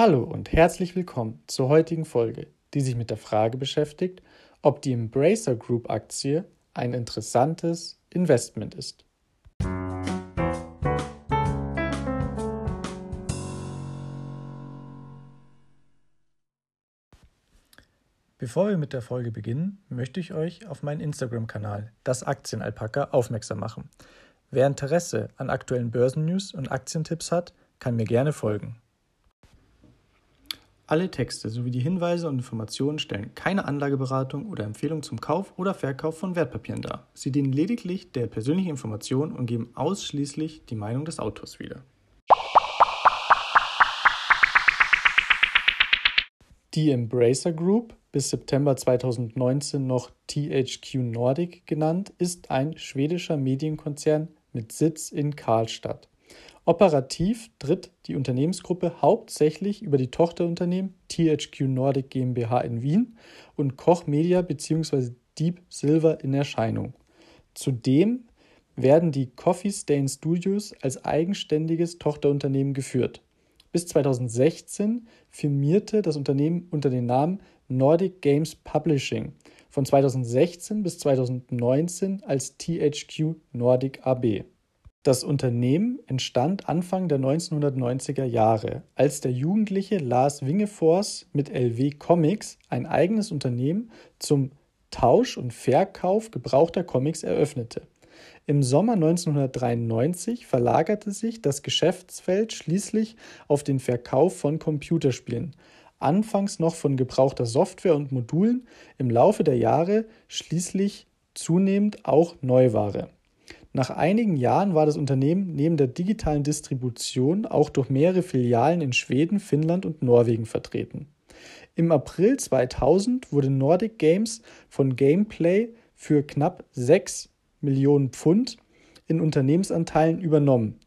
Hallo und herzlich willkommen zur heutigen Folge, die sich mit der Frage beschäftigt, ob die Embracer Group Aktie ein interessantes Investment ist. Bevor wir mit der Folge beginnen, möchte ich euch auf meinen Instagram-Kanal, das Aktienalpaka, aufmerksam machen. Wer Interesse an aktuellen Börsennews und Aktientipps hat, kann mir gerne folgen. Alle Texte sowie die Hinweise und Informationen stellen keine Anlageberatung oder Empfehlung zum Kauf oder Verkauf von Wertpapieren dar. Sie dienen lediglich der persönlichen Information und geben ausschließlich die Meinung des Autors wieder. Die Embracer Group, bis September 2019 noch THQ Nordic genannt, ist ein schwedischer Medienkonzern mit Sitz in Karlstadt. Operativ tritt die Unternehmensgruppe hauptsächlich über die Tochterunternehmen THQ Nordic GmbH in Wien und Koch Media bzw. Deep Silver in Erscheinung. Zudem werden die Coffee Stain Studios als eigenständiges Tochterunternehmen geführt. Bis 2016 firmierte das Unternehmen unter dem Namen Nordic Games Publishing, von 2016 bis 2019 als THQ Nordic AB. Das Unternehmen entstand Anfang der 1990er Jahre, als der jugendliche Lars Wingefors mit LW Comics ein eigenes Unternehmen zum Tausch und Verkauf gebrauchter Comics eröffnete. Im Sommer 1993 verlagerte sich das Geschäftsfeld schließlich auf den Verkauf von Computerspielen, anfangs noch von gebrauchter Software und Modulen, im Laufe der Jahre schließlich zunehmend auch Neuware. Nach einigen Jahren war das Unternehmen neben der digitalen Distribution auch durch mehrere Filialen in Schweden, Finnland und Norwegen vertreten. Im April 2000 wurde Nordic Games von Gameplay für knapp 6 Millionen Pfund in Unternehmensanteilen übernommen.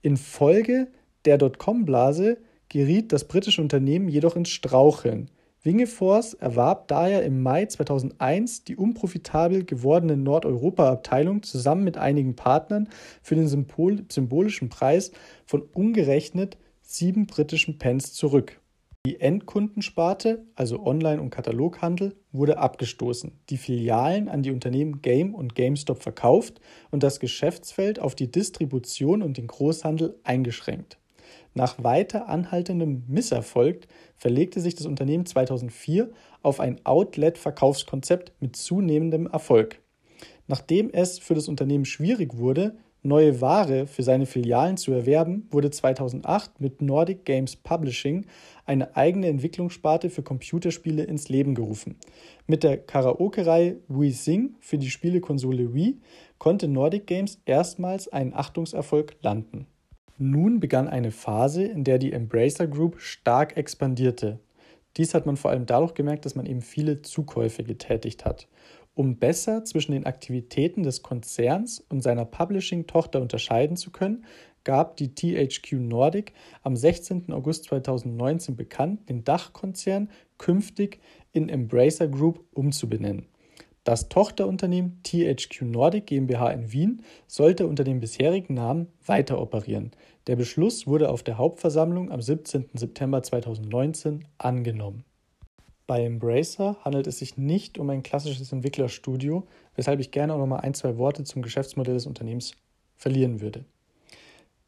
Infolge der Dotcom-Blase geriet das britische Unternehmen jedoch ins Straucheln. Wingefors erwarb daher im Mai 2001 die unprofitabel gewordene Nordeuropa-Abteilung zusammen mit einigen Partnern für den symbolischen Preis von umgerechnet sieben britischen Pence zurück. Die Endkundensparte, also Online- und Kataloghandel, wurde abgestoßen, die Filialen an die Unternehmen Game und GameStop verkauft und das Geschäftsfeld auf die Distribution und den Großhandel eingeschränkt. Nach weiter anhaltendem Misserfolg verlegte sich das Unternehmen 2004 auf ein Outlet-Verkaufskonzept mit zunehmendem Erfolg. Nachdem es für das Unternehmen schwierig wurde, neue Ware für seine Filialen zu erwerben, wurde 2008 mit Nordic Games Publishing eine eigene Entwicklungssparte für Computerspiele ins Leben gerufen. Mit der Karaoke-Reihe Wii Sing für die Spielekonsole Wii konnte Nordic Games erstmals einen Achtungserfolg landen. Nun begann eine Phase, in der die Embracer Group stark expandierte. Dies hat man vor allem dadurch gemerkt, dass man eben viele Zukäufe getätigt hat. Um besser zwischen den Aktivitäten des Konzerns und seiner Publishing-Tochter unterscheiden zu können, gab die THQ Nordic am 16. August 2019 bekannt, den Dachkonzern künftig in Embracer Group umzubenennen. Das Tochterunternehmen THQ Nordic GmbH in Wien sollte unter dem bisherigen Namen weiter operieren. Der Beschluss wurde auf der Hauptversammlung am 17. September 2019 angenommen. Bei Embracer handelt es sich nicht um ein klassisches Entwicklerstudio, weshalb ich gerne auch noch mal ein, zwei Worte zum Geschäftsmodell des Unternehmens verlieren würde.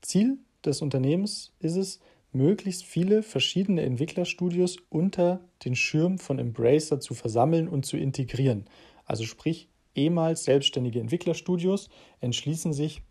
Ziel des Unternehmens ist es, möglichst viele verschiedene Entwicklerstudios unter den Schirm von Embracer zu versammeln und zu integrieren. Also sprich, ehemals selbstständige Entwicklerstudios entschließen sich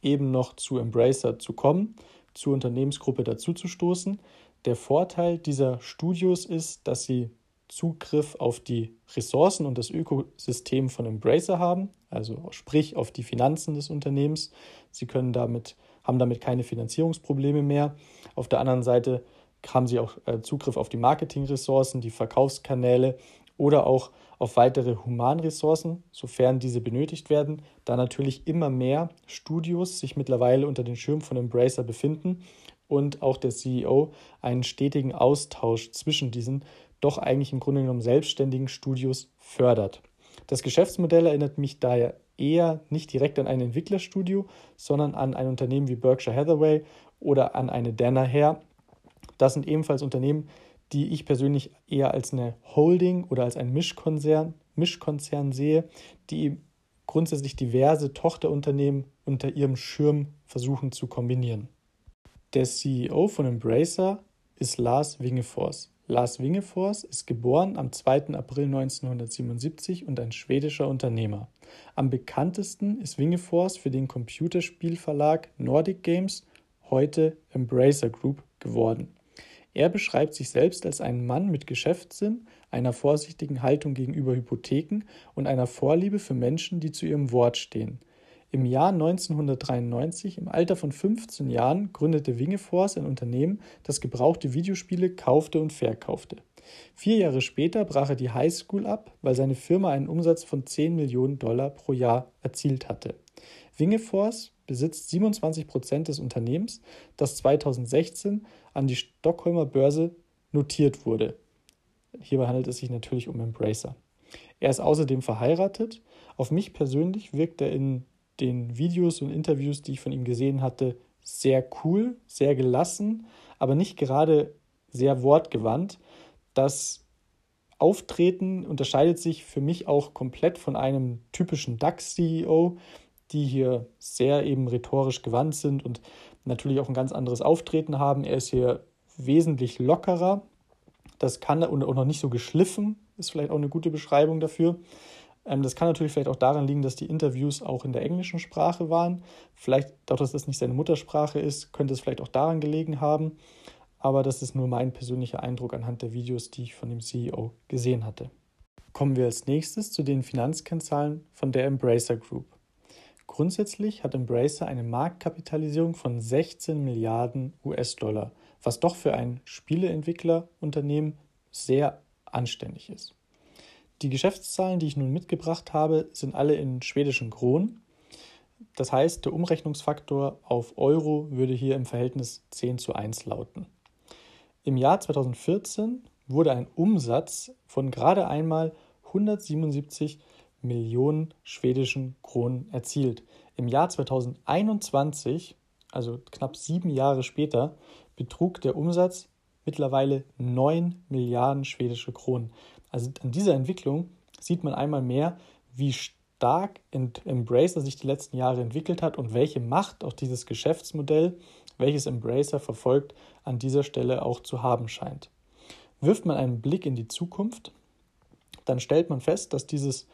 eben noch zu Embracer zu kommen, zur Unternehmensgruppe dazuzustoßen. Der Vorteil dieser Studios ist, dass sie Zugriff auf die Ressourcen und das Ökosystem von Embracer haben, also sprich auf die Finanzen des Unternehmens. Sie können damit, haben damit keine Finanzierungsprobleme mehr. Auf der anderen Seite haben sie auch äh, Zugriff auf die Marketingressourcen, die Verkaufskanäle oder auch auf weitere Humanressourcen, sofern diese benötigt werden, da natürlich immer mehr Studios sich mittlerweile unter den Schirm von Embracer befinden und auch der CEO einen stetigen Austausch zwischen diesen doch eigentlich im Grunde genommen selbstständigen Studios fördert. Das Geschäftsmodell erinnert mich daher eher nicht direkt an ein Entwicklerstudio, sondern an ein Unternehmen wie Berkshire Hathaway oder an eine Danaher, Das sind ebenfalls Unternehmen, die ich persönlich eher als eine Holding oder als ein Mischkonzern, Mischkonzern sehe, die grundsätzlich diverse Tochterunternehmen unter ihrem Schirm versuchen zu kombinieren. Der CEO von Embracer ist Lars Wingefors. Lars Wingefors ist geboren am 2. April 1977 und ein schwedischer Unternehmer. Am bekanntesten ist Wingefors für den Computerspielverlag Nordic Games, heute Embracer Group, geworden. Er beschreibt sich selbst als einen Mann mit Geschäftssinn, einer vorsichtigen Haltung gegenüber Hypotheken und einer Vorliebe für Menschen, die zu ihrem Wort stehen. Im Jahr 1993, im Alter von 15 Jahren, gründete Wingefors ein Unternehmen, das gebrauchte Videospiele kaufte und verkaufte. Vier Jahre später brach er die Highschool ab, weil seine Firma einen Umsatz von 10 Millionen Dollar pro Jahr erzielt hatte. Wingefors besitzt 27 Prozent des Unternehmens, das 2016 an die Stockholmer Börse notiert wurde. Hierbei handelt es sich natürlich um Embracer. Er ist außerdem verheiratet. Auf mich persönlich wirkt er in den Videos und Interviews, die ich von ihm gesehen hatte, sehr cool, sehr gelassen, aber nicht gerade sehr wortgewandt. Das Auftreten unterscheidet sich für mich auch komplett von einem typischen DAX-CEO, die hier sehr eben rhetorisch gewandt sind und natürlich auch ein ganz anderes Auftreten haben. Er ist hier wesentlich lockerer. Das kann und auch noch nicht so geschliffen, ist vielleicht auch eine gute Beschreibung dafür. Ähm, das kann natürlich vielleicht auch daran liegen, dass die Interviews auch in der englischen Sprache waren. Vielleicht, dadurch, dass das nicht seine Muttersprache ist, könnte es vielleicht auch daran gelegen haben. Aber das ist nur mein persönlicher Eindruck anhand der Videos, die ich von dem CEO gesehen hatte. Kommen wir als nächstes zu den Finanzkennzahlen von der Embracer Group. Grundsätzlich hat Embracer eine Marktkapitalisierung von 16 Milliarden US-Dollar, was doch für ein Spieleentwicklerunternehmen sehr anständig ist. Die Geschäftszahlen, die ich nun mitgebracht habe, sind alle in schwedischen Kronen. Das heißt, der Umrechnungsfaktor auf Euro würde hier im Verhältnis 10 zu 1 lauten. Im Jahr 2014 wurde ein Umsatz von gerade einmal 177 Millionen schwedischen Kronen erzielt. Im Jahr 2021, also knapp sieben Jahre später, betrug der Umsatz mittlerweile 9 Milliarden schwedische Kronen. Also an dieser Entwicklung sieht man einmal mehr, wie stark Embracer sich die letzten Jahre entwickelt hat und welche Macht auch dieses Geschäftsmodell, welches Embracer verfolgt, an dieser Stelle auch zu haben scheint. Wirft man einen Blick in die Zukunft, dann stellt man fest, dass dieses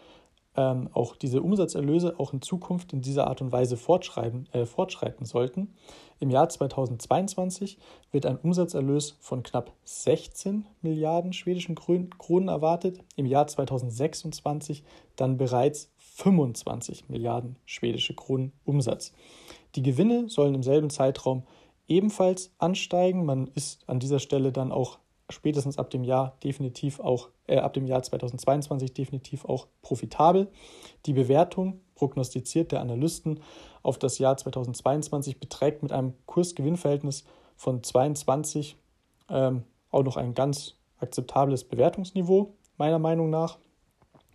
ähm, auch diese Umsatzerlöse auch in Zukunft in dieser Art und Weise fortschreiten, äh, fortschreiten sollten. Im Jahr 2022 wird ein Umsatzerlös von knapp 16 Milliarden schwedischen Kronen erwartet, im Jahr 2026 dann bereits 25 Milliarden schwedische Kronen Umsatz. Die Gewinne sollen im selben Zeitraum ebenfalls ansteigen. Man ist an dieser Stelle dann auch spätestens ab dem Jahr definitiv auch, äh, ab dem Jahr 2022 definitiv auch profitabel. Die Bewertung prognostiziert der Analysten auf das Jahr 2022 beträgt mit einem Kursgewinnverhältnis von 22 ähm, auch noch ein ganz akzeptables Bewertungsniveau, meiner Meinung nach.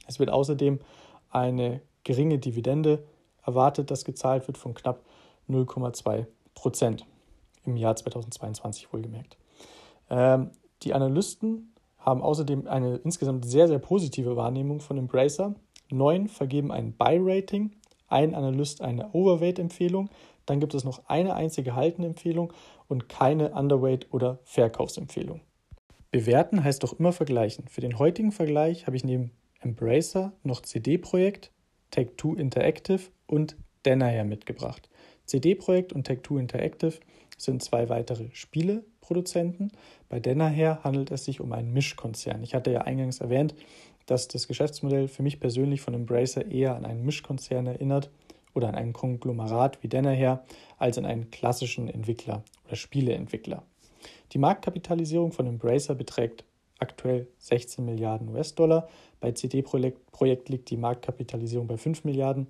Es wird außerdem eine geringe Dividende erwartet, das gezahlt wird von knapp 0,2 Prozent im Jahr 2022 wohlgemerkt. Ähm, die Analysten haben außerdem eine insgesamt sehr, sehr positive Wahrnehmung von Embracer. Neun vergeben ein Buy-Rating, ein Analyst eine Overweight-Empfehlung, dann gibt es noch eine einzige Halten-Empfehlung und keine Underweight- oder Verkaufsempfehlung. Bewerten heißt doch immer vergleichen. Für den heutigen Vergleich habe ich neben Embracer noch CD-Projekt, Tech2 Interactive und Danaher mitgebracht. CD-Projekt und Tech2 Interactive sind zwei weitere Spieleproduzenten. Bei Danaher handelt es sich um einen Mischkonzern. Ich hatte ja eingangs erwähnt, dass das Geschäftsmodell für mich persönlich von Embracer eher an einen Mischkonzern erinnert oder an ein Konglomerat wie Danaher als an einen klassischen Entwickler oder Spieleentwickler. Die Marktkapitalisierung von Embracer beträgt aktuell 16 Milliarden US-Dollar. Bei CD-Projekt liegt die Marktkapitalisierung bei 5 Milliarden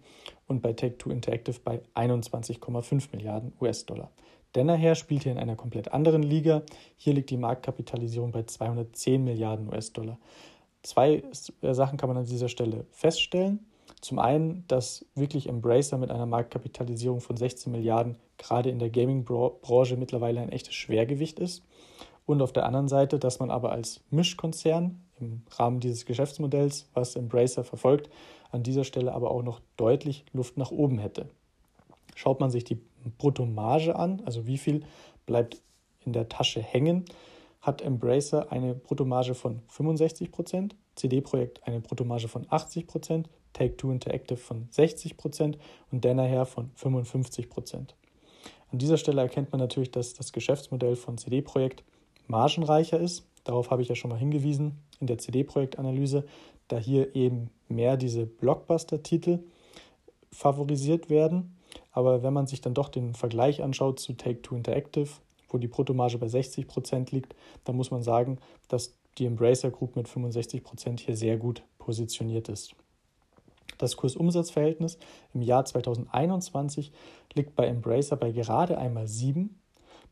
und bei Take-Two Interactive bei 21,5 Milliarden US-Dollar. Danaher spielt hier in einer komplett anderen Liga. Hier liegt die Marktkapitalisierung bei 210 Milliarden US-Dollar. Zwei äh, Sachen kann man an dieser Stelle feststellen. Zum einen, dass wirklich Embracer mit einer Marktkapitalisierung von 16 Milliarden gerade in der Gaming-Branche mittlerweile ein echtes Schwergewicht ist. Und auf der anderen Seite, dass man aber als Mischkonzern im Rahmen dieses Geschäftsmodells, was Embracer verfolgt, an dieser Stelle aber auch noch deutlich Luft nach oben hätte. Schaut man sich die Bruttomarge an, also wie viel bleibt in der Tasche hängen, hat Embracer eine Bruttomarge von 65%, CD-Projekt eine Bruttomarge von 80%, Take-Two Interactive von 60% und Danaher von 55%. An dieser Stelle erkennt man natürlich, dass das Geschäftsmodell von CD-Projekt margenreicher ist. Darauf habe ich ja schon mal hingewiesen in der CD-Projektanalyse, da hier eben mehr diese Blockbuster-Titel favorisiert werden. Aber wenn man sich dann doch den Vergleich anschaut zu Take-Two Interactive, wo die Bruttomarge bei 60 Prozent liegt, dann muss man sagen, dass die Embracer Group mit 65 Prozent hier sehr gut positioniert ist. Das Kursumsatzverhältnis im Jahr 2021 liegt bei Embracer bei gerade einmal 7,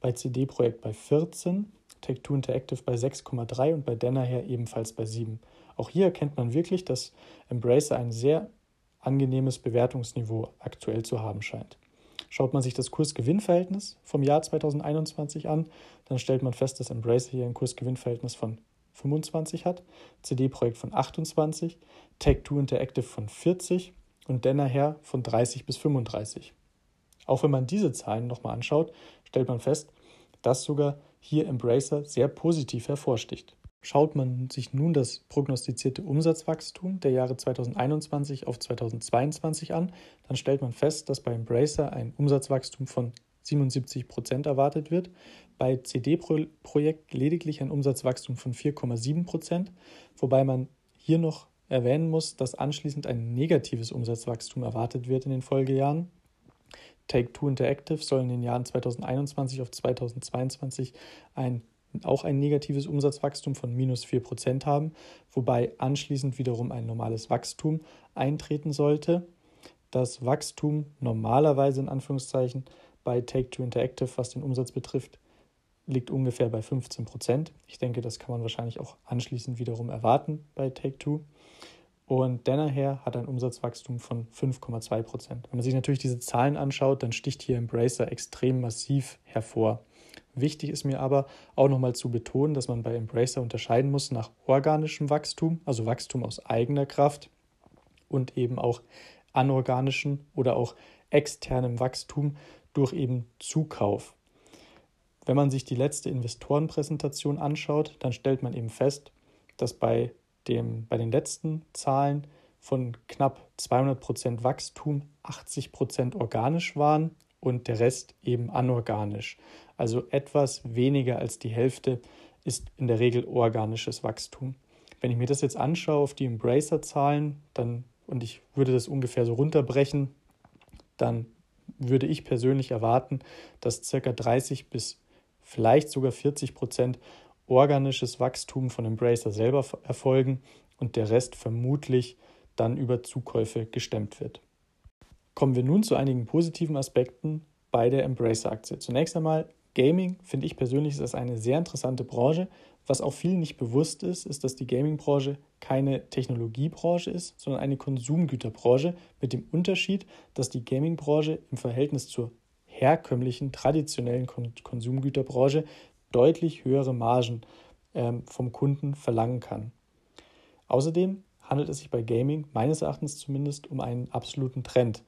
bei CD Projekt bei 14, Take-Two Interactive bei 6,3 und bei Danaher ebenfalls bei 7. Auch hier erkennt man wirklich, dass Embracer ein sehr angenehmes Bewertungsniveau aktuell zu haben scheint. Schaut man sich das Kurs-Gewinn-Verhältnis vom Jahr 2021 an, dann stellt man fest, dass Embracer hier ein Kurs-Gewinn-Verhältnis von 25 hat, CD-Projekt von 28, Tech2 Interactive von 40 und Danaher von 30 bis 35. Auch wenn man diese Zahlen nochmal anschaut, stellt man fest, dass sogar hier Embracer sehr positiv hervorsticht. Schaut man sich nun das prognostizierte Umsatzwachstum der Jahre 2021 auf 2022 an, dann stellt man fest, dass bei Embracer ein Umsatzwachstum von 77 Prozent erwartet wird, bei CD-Projekt lediglich ein Umsatzwachstum von 4,7 Prozent, wobei man hier noch erwähnen muss, dass anschließend ein negatives Umsatzwachstum erwartet wird in den Folgejahren. Take-Two Interactive soll in den Jahren 2021 auf 2022 ein auch ein negatives Umsatzwachstum von minus 4% haben, wobei anschließend wiederum ein normales Wachstum eintreten sollte. Das Wachstum normalerweise in Anführungszeichen bei Take-Two Interactive, was den Umsatz betrifft, liegt ungefähr bei 15% Ich denke, das kann man wahrscheinlich auch anschließend wiederum erwarten bei Take-Two. Und Danaher hat ein Umsatzwachstum von 5,2% Wenn man sich natürlich diese Zahlen anschaut, dann sticht hier Embracer extrem massiv hervor. Wichtig ist mir aber auch nochmal zu betonen, dass man bei Embracer unterscheiden muss nach organischem Wachstum, also Wachstum aus eigener Kraft und eben auch anorganischem oder auch externem Wachstum durch eben Zukauf. Wenn man sich die letzte Investorenpräsentation anschaut, dann stellt man eben fest, dass bei, dem, bei den letzten Zahlen von knapp 200 Prozent Wachstum 80 Prozent organisch waren und der Rest eben anorganisch. Also etwas weniger als die Hälfte ist in der Regel organisches Wachstum. Wenn ich mir das jetzt anschaue auf die Embracer-Zahlen, dann und ich würde das ungefähr so runterbrechen, dann würde ich persönlich erwarten, dass ca. 30 bis vielleicht sogar 40 Prozent organisches Wachstum von Embracer selber erfolgen und der Rest vermutlich dann über Zukäufe gestemmt wird. Kommen wir nun zu einigen positiven Aspekten bei der Embracer-Aktie. Zunächst einmal, Gaming finde ich persönlich ist das eine sehr interessante Branche. Was auch vielen nicht bewusst ist, ist, dass die Gaming-Branche keine Technologiebranche ist, sondern eine Konsumgüterbranche mit dem Unterschied, dass die Gaming-Branche im Verhältnis zur herkömmlichen, traditionellen Konsumgüterbranche deutlich höhere Margen ähm, vom Kunden verlangen kann. Außerdem handelt es sich bei Gaming meines Erachtens zumindest um einen absoluten Trend.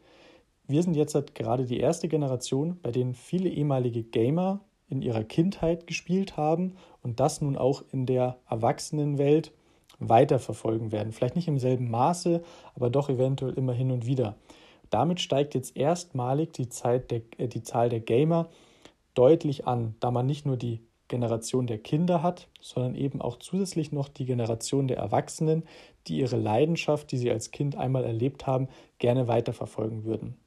Wir sind jetzt halt gerade die erste Generation, bei denen viele ehemalige Gamer in ihrer Kindheit gespielt haben und das nun auch in der Erwachsenenwelt weiterverfolgen werden. Vielleicht nicht im selben Maße, aber doch eventuell immer hin und wieder. Damit steigt jetzt erstmalig die, der, äh, die Zahl der Gamer deutlich an, da man nicht nur die Generation der Kinder hat, sondern eben auch zusätzlich noch die Generation der Erwachsenen, die ihre Leidenschaft, die sie als Kind einmal erlebt haben, gerne weiterverfolgen würden.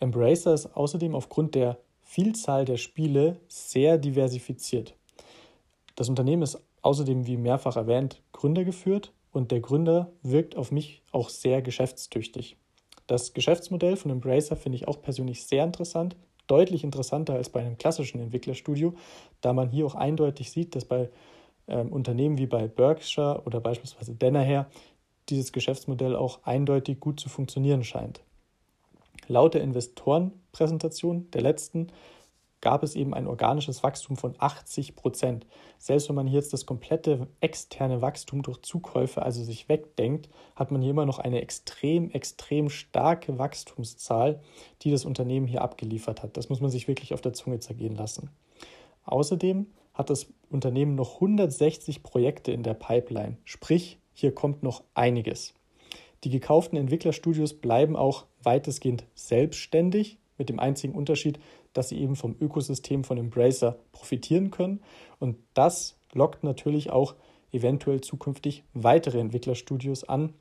Embracer ist außerdem aufgrund der Vielzahl der Spiele sehr diversifiziert. Das Unternehmen ist außerdem, wie mehrfach erwähnt, gründergeführt und der Gründer wirkt auf mich auch sehr geschäftstüchtig. Das Geschäftsmodell von Embracer finde ich auch persönlich sehr interessant, deutlich interessanter als bei einem klassischen Entwicklerstudio, da man hier auch eindeutig sieht, dass bei ähm, Unternehmen wie bei Berkshire oder beispielsweise Danaher dieses Geschäftsmodell auch eindeutig gut zu funktionieren scheint. Laut der Investorenpräsentation der letzten gab es eben ein organisches Wachstum von 80 Prozent. Selbst wenn man hier jetzt das komplette externe Wachstum durch Zukäufe also sich wegdenkt, hat man hier immer noch eine extrem, extrem starke Wachstumszahl, die das Unternehmen hier abgeliefert hat. Das muss man sich wirklich auf der Zunge zergehen lassen. Außerdem hat das Unternehmen noch 160 Projekte in der Pipeline, sprich, hier kommt noch einiges. Die gekauften Entwicklerstudios bleiben auch weitestgehend selbstständig, mit dem einzigen Unterschied, dass sie eben vom Ökosystem von Embracer profitieren können. Und das lockt natürlich auch eventuell zukünftig weitere Entwicklerstudios an,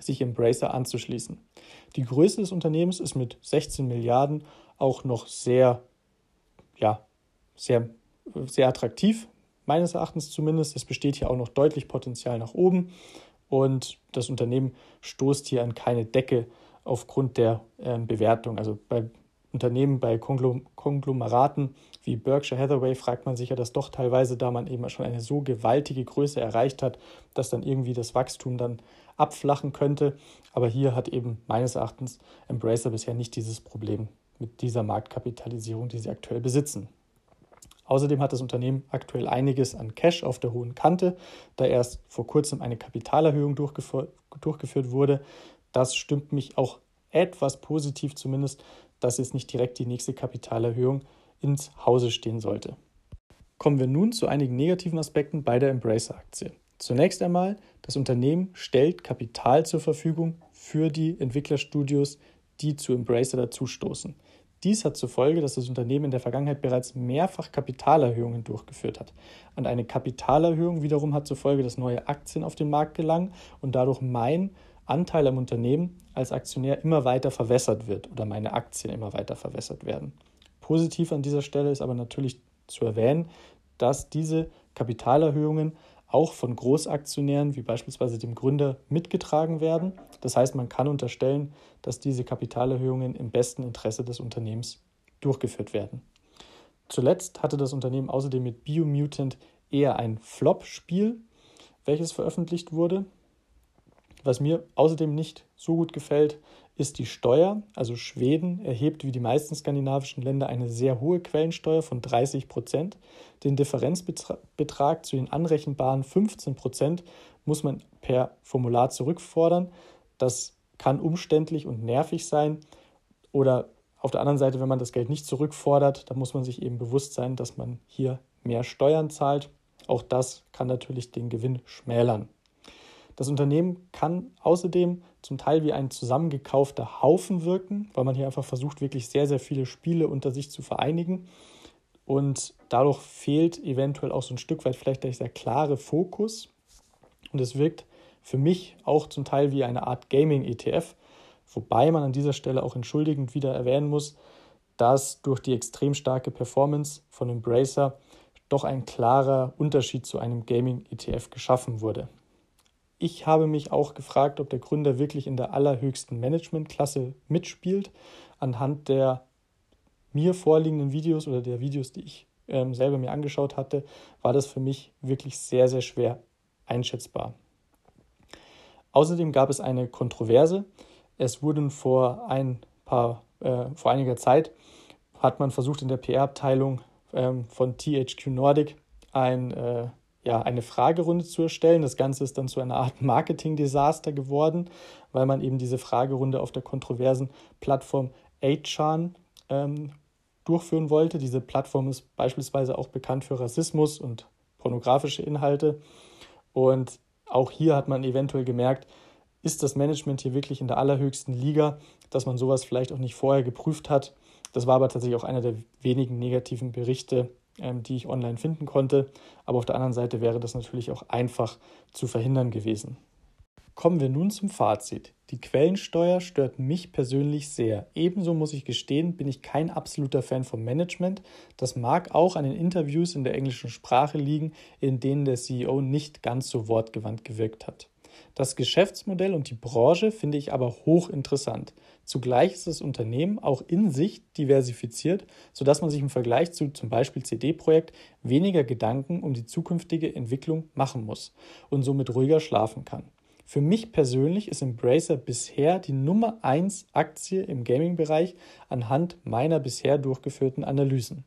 sich Embracer anzuschließen. Die Größe des Unternehmens ist mit 16 Milliarden auch noch sehr, ja, sehr sehr attraktiv, meines Erachtens zumindest. Es besteht hier auch noch deutlich Potenzial nach oben und das Unternehmen stoßt hier an keine Decke aufgrund der äh, Bewertung. Also bei Unternehmen, bei Konglomeraten wie Berkshire Hathaway fragt man sich ja das doch teilweise, da man eben schon eine so gewaltige Größe erreicht hat, dass dann irgendwie das Wachstum dann abflachen könnte. Aber hier hat eben meines Erachtens Embracer bisher nicht dieses Problem mit dieser Marktkapitalisierung, die sie aktuell besitzen. Außerdem hat das Unternehmen aktuell einiges an Cash auf der hohen Kante, da erst vor kurzem eine Kapitalerhöhung durchgeführt wurde. Das stimmt mich auch etwas positiv zumindest, dass jetzt nicht direkt die nächste Kapitalerhöhung ins Hause stehen sollte. Kommen wir nun zu einigen negativen Aspekten bei der Embracer-Aktie. Zunächst einmal, das Unternehmen stellt Kapital zur Verfügung für die Entwicklerstudios, die zu Embracer dazustoßen. Dies hat zur Folge, dass das Unternehmen in der Vergangenheit bereits mehrfach Kapitalerhöhungen durchgeführt hat. Und eine Kapitalerhöhung wiederum hat zur Folge, dass neue Aktien auf den Markt gelangen und dadurch mein Anteil am Unternehmen als Aktionär immer weiter verwässert wird oder meine Aktien immer weiter verwässert werden. Positiv an dieser Stelle ist aber natürlich zu erwähnen, dass diese Kapitalerhöhungen auch von Großaktionären wie beispielsweise dem Gründer mitgetragen werden. Das heißt, man kann unterstellen, dass diese Kapitalerhöhungen im besten Interesse des Unternehmens durchgeführt werden. Zuletzt hatte das Unternehmen außerdem mit Biomutant eher ein Flop-Spiel, welches veröffentlicht wurde. Was mir außerdem nicht so gut gefällt, ist die Steuer. Also Schweden erhebt wie die meisten skandinavischen Länder eine sehr hohe Quellensteuer von 30 Prozent. Den Differenzbetrag zu den anrechenbaren 15 Prozent muss man per Formular zurückfordern. Das kann umständlich und nervig sein. Oder auf der anderen Seite, wenn man das Geld nicht zurückfordert, dann muss man sich eben bewusst sein, dass man hier mehr Steuern zahlt. Auch das kann natürlich den Gewinn schmälern. Das Unternehmen kann außerdem zum Teil wie ein zusammengekaufter Haufen wirken, weil man hier einfach versucht, wirklich sehr, sehr viele Spiele unter sich zu vereinigen. Und dadurch fehlt eventuell auch so ein Stück weit vielleicht dieser klare Fokus. Und es wirkt für mich auch zum Teil wie eine Art Gaming-ETF, wobei man an dieser Stelle auch entschuldigend wieder erwähnen muss, dass durch die extrem starke Performance von Embracer doch ein klarer Unterschied zu einem Gaming-ETF geschaffen wurde. Ich habe mich auch gefragt, ob der Gründer wirklich in der allerhöchsten Managementklasse mitspielt. Anhand der mir vorliegenden Videos oder der Videos, die ich ähm, selber mir angeschaut hatte, war das für mich wirklich sehr, sehr schwer einschätzbar. Außerdem gab es eine Kontroverse. Es wurden vor ein paar, äh, vor einiger Zeit hat man versucht in der PR-Abteilung ähm, von THQ Nordic ein äh, ja, eine Fragerunde zu erstellen. Das Ganze ist dann zu einer Art Marketing-Desaster geworden, weil man eben diese Fragerunde auf der kontroversen Plattform 8chan ähm, durchführen wollte. Diese Plattform ist beispielsweise auch bekannt für Rassismus und pornografische Inhalte. Und auch hier hat man eventuell gemerkt, ist das Management hier wirklich in der allerhöchsten Liga, dass man sowas vielleicht auch nicht vorher geprüft hat. Das war aber tatsächlich auch einer der wenigen negativen Berichte die ich online finden konnte. Aber auf der anderen Seite wäre das natürlich auch einfach zu verhindern gewesen. Kommen wir nun zum Fazit. Die Quellensteuer stört mich persönlich sehr. Ebenso muss ich gestehen, bin ich kein absoluter Fan vom Management. Das mag auch an den Interviews in der englischen Sprache liegen, in denen der CEO nicht ganz so wortgewandt gewirkt hat. Das Geschäftsmodell und die Branche finde ich aber hochinteressant. Zugleich ist das Unternehmen auch in sich diversifiziert, sodass man sich im Vergleich zu zum Beispiel CD-Projekt weniger Gedanken um die zukünftige Entwicklung machen muss und somit ruhiger schlafen kann. Für mich persönlich ist Embracer bisher die Nummer 1 Aktie im Gaming-Bereich anhand meiner bisher durchgeführten Analysen.